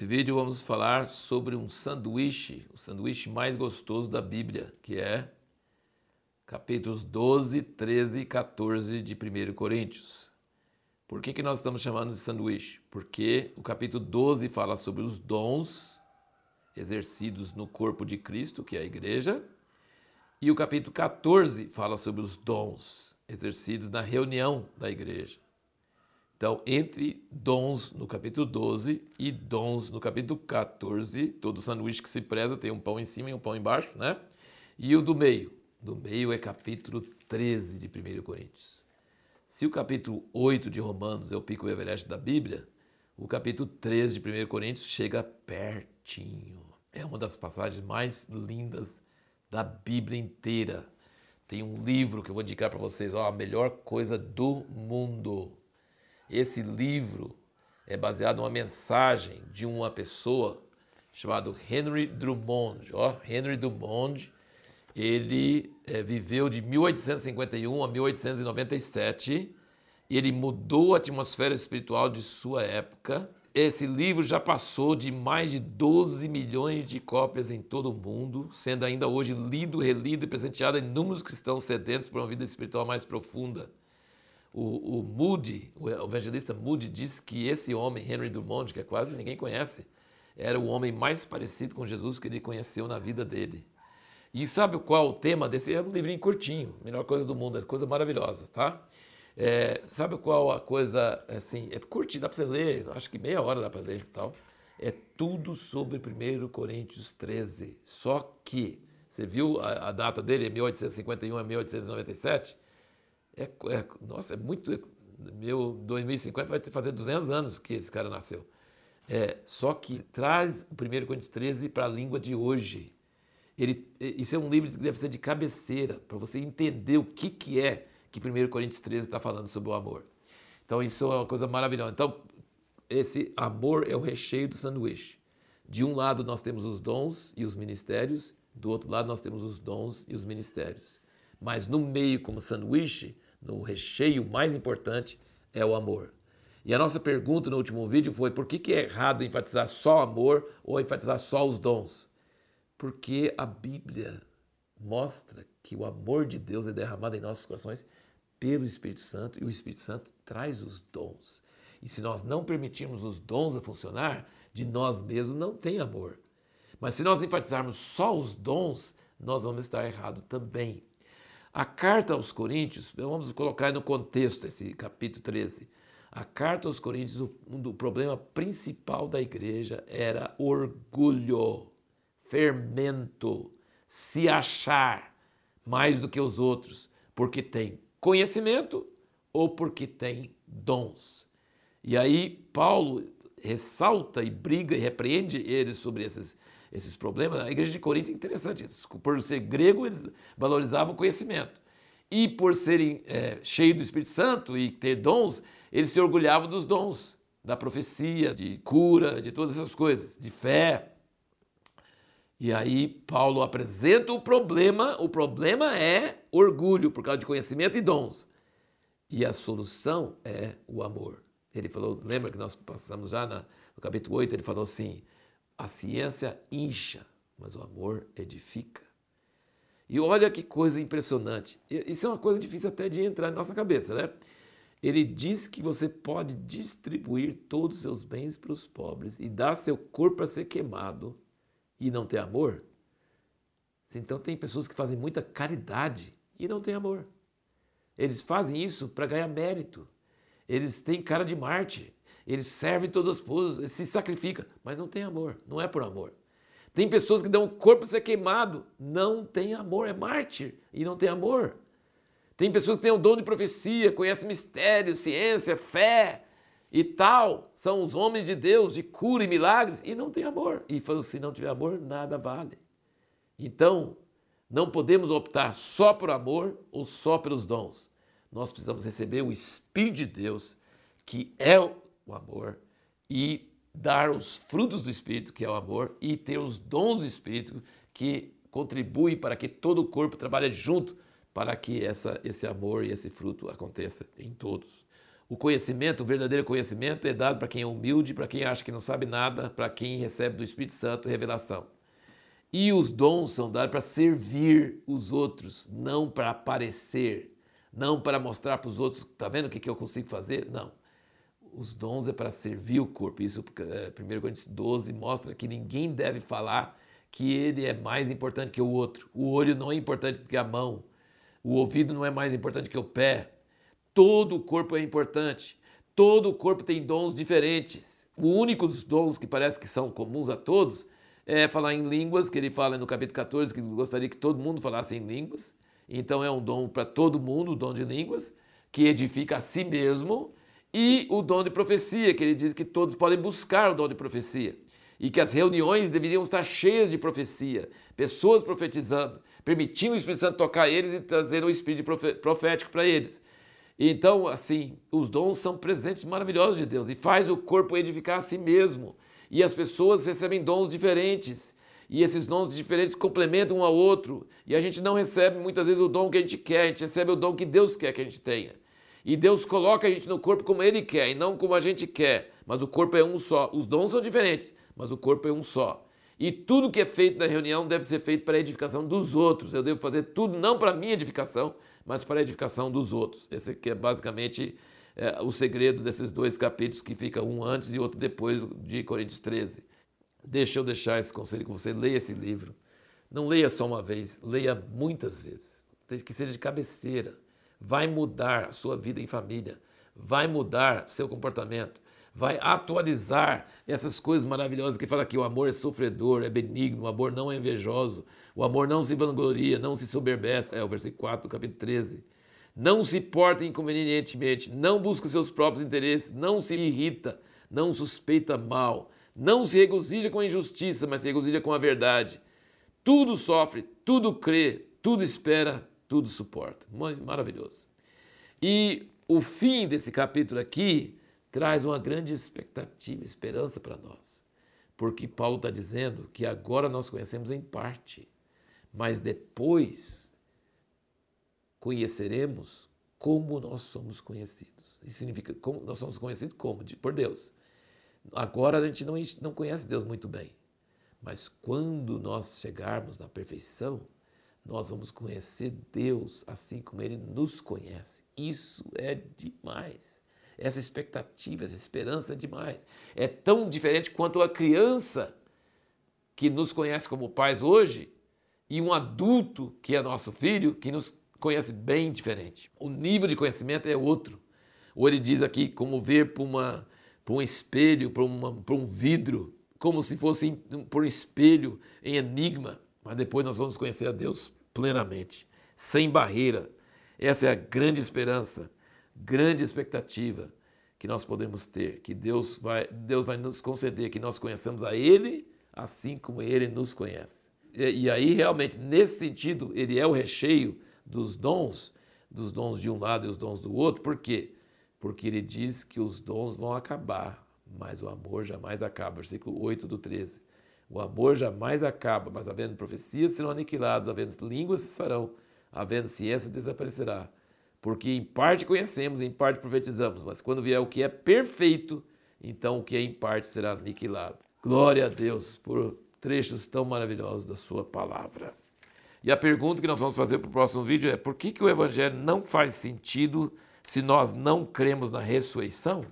Nesse vídeo vamos falar sobre um sanduíche, o sanduíche mais gostoso da Bíblia, que é capítulos 12, 13 e 14 de 1 Coríntios. Por que, que nós estamos chamando de sanduíche? Porque o capítulo 12 fala sobre os dons exercidos no corpo de Cristo, que é a igreja, e o capítulo 14 fala sobre os dons exercidos na reunião da igreja. Então, entre dons no capítulo 12 e dons no capítulo 14, todo sanduíche que se preza tem um pão em cima e um pão embaixo, né? E o do meio. Do meio é capítulo 13 de 1 Coríntios. Se o capítulo 8 de Romanos é o pico Everest da Bíblia, o capítulo 13 de 1 Coríntios chega pertinho. É uma das passagens mais lindas da Bíblia inteira. Tem um livro que eu vou indicar para vocês, ó, a melhor coisa do mundo esse livro é baseado numa mensagem de uma pessoa chamado Henry Drummond. Ó, Henry Drummond, ele é, viveu de 1851 a 1897 e ele mudou a atmosfera espiritual de sua época. Esse livro já passou de mais de 12 milhões de cópias em todo o mundo, sendo ainda hoje lido, relido e presenteado a inúmeros cristãos sedentos por uma vida espiritual mais profunda. O, o Moody, o evangelista Moody, diz que esse homem, Henry Dumont, que é quase ninguém conhece, era o homem mais parecido com Jesus que ele conheceu na vida dele. E sabe qual o tema desse? É um livrinho curtinho, melhor coisa do mundo, é coisa maravilhosa, tá? É, sabe qual a coisa, assim, é curtinho, dá para você ler, acho que meia hora dá para ler e tal. É tudo sobre 1 Coríntios 13. Só que, você viu a, a data dele, é 1851 a 1897? É, é, nossa, é muito. Meu 2050 vai fazer 200 anos que esse cara nasceu. É, só que traz o 1 Coríntios 13 para a língua de hoje. Ele, isso é um livro que deve ser de cabeceira, para você entender o que, que é que 1 Coríntios 13 está falando sobre o amor. Então, isso é uma coisa maravilhosa. Então, esse amor é o recheio do sanduíche. De um lado, nós temos os dons e os ministérios, do outro lado, nós temos os dons e os ministérios. Mas no meio, como sanduíche, no recheio mais importante, é o amor. E a nossa pergunta no último vídeo foi: por que, que é errado enfatizar só amor ou enfatizar só os dons? Porque a Bíblia mostra que o amor de Deus é derramado em nossos corações pelo Espírito Santo e o Espírito Santo traz os dons. E se nós não permitirmos os dons a funcionar, de nós mesmos não tem amor. Mas se nós enfatizarmos só os dons, nós vamos estar errado também. A carta aos Coríntios, vamos colocar no contexto esse capítulo 13. A carta aos Coríntios, um do problema principal da igreja era orgulho, fermento, se achar mais do que os outros, porque tem conhecimento ou porque tem dons. E aí Paulo ressalta e briga e repreende eles sobre esses esses problemas. A igreja de Corinto é interessante, por ser grego, eles valorizavam o conhecimento. E por serem é, cheios do Espírito Santo e ter dons, eles se orgulhavam dos dons, da profecia, de cura, de todas essas coisas, de fé. E aí Paulo apresenta o problema, o problema é orgulho por causa de conhecimento e dons. E a solução é o amor. Ele falou, lembra que nós passamos já na, no capítulo 8, ele falou assim: a ciência incha, mas o amor edifica. E olha que coisa impressionante. Isso é uma coisa difícil até de entrar na nossa cabeça, né? Ele diz que você pode distribuir todos os seus bens para os pobres e dar seu corpo para ser queimado e não ter amor. Então tem pessoas que fazem muita caridade e não têm amor. Eles fazem isso para ganhar mérito. Eles têm cara de Marte. Ele serve todas as poses, ele se sacrifica, mas não tem amor, não é por amor. Tem pessoas que dão o corpo para ser queimado, não tem amor, é mártir e não tem amor. Tem pessoas que têm o dom de profecia, conhecem mistério, ciência, fé e tal, são os homens de Deus, de cura e milagres, e não tem amor. E falou, se não tiver amor, nada vale. Então, não podemos optar só por amor ou só pelos dons. Nós precisamos receber o Espírito de Deus, que é o amor, e dar os frutos do Espírito, que é o amor, e ter os dons do Espírito, que contribuem para que todo o corpo trabalhe junto para que essa, esse amor e esse fruto aconteça em todos. O conhecimento, o verdadeiro conhecimento é dado para quem é humilde, para quem acha que não sabe nada, para quem recebe do Espírito Santo revelação. E os dons são dados para servir os outros, não para aparecer, não para mostrar para os outros, tá vendo o que, que eu consigo fazer? Não. Os dons é para servir o corpo. Isso, 1 é, Coríntios 12 mostra que ninguém deve falar que ele é mais importante que o outro. O olho não é importante que a mão. O ouvido não é mais importante que o pé. Todo o corpo é importante. Todo o corpo tem dons diferentes. O único dos dons que parece que são comuns a todos é falar em línguas, que ele fala no capítulo 14 que gostaria que todo mundo falasse em línguas. Então é um dom para todo mundo, o dom de línguas, que edifica a si mesmo. E o dom de profecia, que ele diz que todos podem buscar o dom de profecia. E que as reuniões deveriam estar cheias de profecia, pessoas profetizando, permitindo o Espírito Santo tocar eles e trazendo o Espírito profético para eles. Então, assim, os dons são presentes maravilhosos de Deus e faz o corpo edificar a si mesmo. E as pessoas recebem dons diferentes. E esses dons diferentes complementam um ao outro. E a gente não recebe muitas vezes o dom que a gente quer, a gente recebe o dom que Deus quer que a gente tenha. E Deus coloca a gente no corpo como Ele quer e não como a gente quer. Mas o corpo é um só. Os dons são diferentes, mas o corpo é um só. E tudo que é feito na reunião deve ser feito para a edificação dos outros. Eu devo fazer tudo não para a minha edificação, mas para a edificação dos outros. Esse aqui é basicamente é, o segredo desses dois capítulos que fica um antes e outro depois de Coríntios 13. Deixa eu deixar esse conselho com você, leia esse livro. Não leia só uma vez, leia muitas vezes. Que seja de cabeceira. Vai mudar a sua vida em família. Vai mudar seu comportamento vai atualizar essas coisas maravilhosas que fala que o amor é sofredor, é benigno, o amor não é invejoso, o amor não se vangloria, não se soberbece, é o versículo 4 do capítulo 13. Não se porta inconvenientemente, não busca seus próprios interesses, não se irrita, não suspeita mal, não se regozija com a injustiça, mas se regozija com a verdade. Tudo sofre, tudo crê, tudo espera, tudo suporta. Maravilhoso. E o fim desse capítulo aqui traz uma grande expectativa, esperança para nós. Porque Paulo está dizendo que agora nós conhecemos em parte, mas depois conheceremos como nós somos conhecidos. Isso significa como nós somos conhecidos como? Por Deus. Agora a gente não, não conhece Deus muito bem, mas quando nós chegarmos na perfeição, nós vamos conhecer Deus assim como Ele nos conhece. Isso é demais essa expectativa, essa esperança é demais. É tão diferente quanto a criança que nos conhece como pais hoje e um adulto que é nosso filho que nos conhece bem diferente. O nível de conhecimento é outro. Ou ele diz aqui como ver por, uma, por um espelho, por um vidro, como se fosse por um espelho em enigma. Mas depois nós vamos conhecer a Deus plenamente, sem barreira. Essa é a grande esperança grande expectativa que nós podemos ter, que Deus vai, Deus vai nos conceder que nós conheçamos a Ele assim como Ele nos conhece. E, e aí, realmente, nesse sentido, Ele é o recheio dos dons, dos dons de um lado e os dons do outro. Por quê? Porque Ele diz que os dons vão acabar, mas o amor jamais acaba. Versículo 8 do 13. O amor jamais acaba, mas havendo profecias serão aniquiladas, havendo línguas cessarão, havendo ciência desaparecerá porque em parte conhecemos, em parte profetizamos, mas quando vier o que é perfeito, então o que é em parte será aniquilado. Glória a Deus por trechos tão maravilhosos da Sua palavra. E a pergunta que nós vamos fazer para o próximo vídeo é: por que, que o Evangelho não faz sentido se nós não cremos na ressurreição?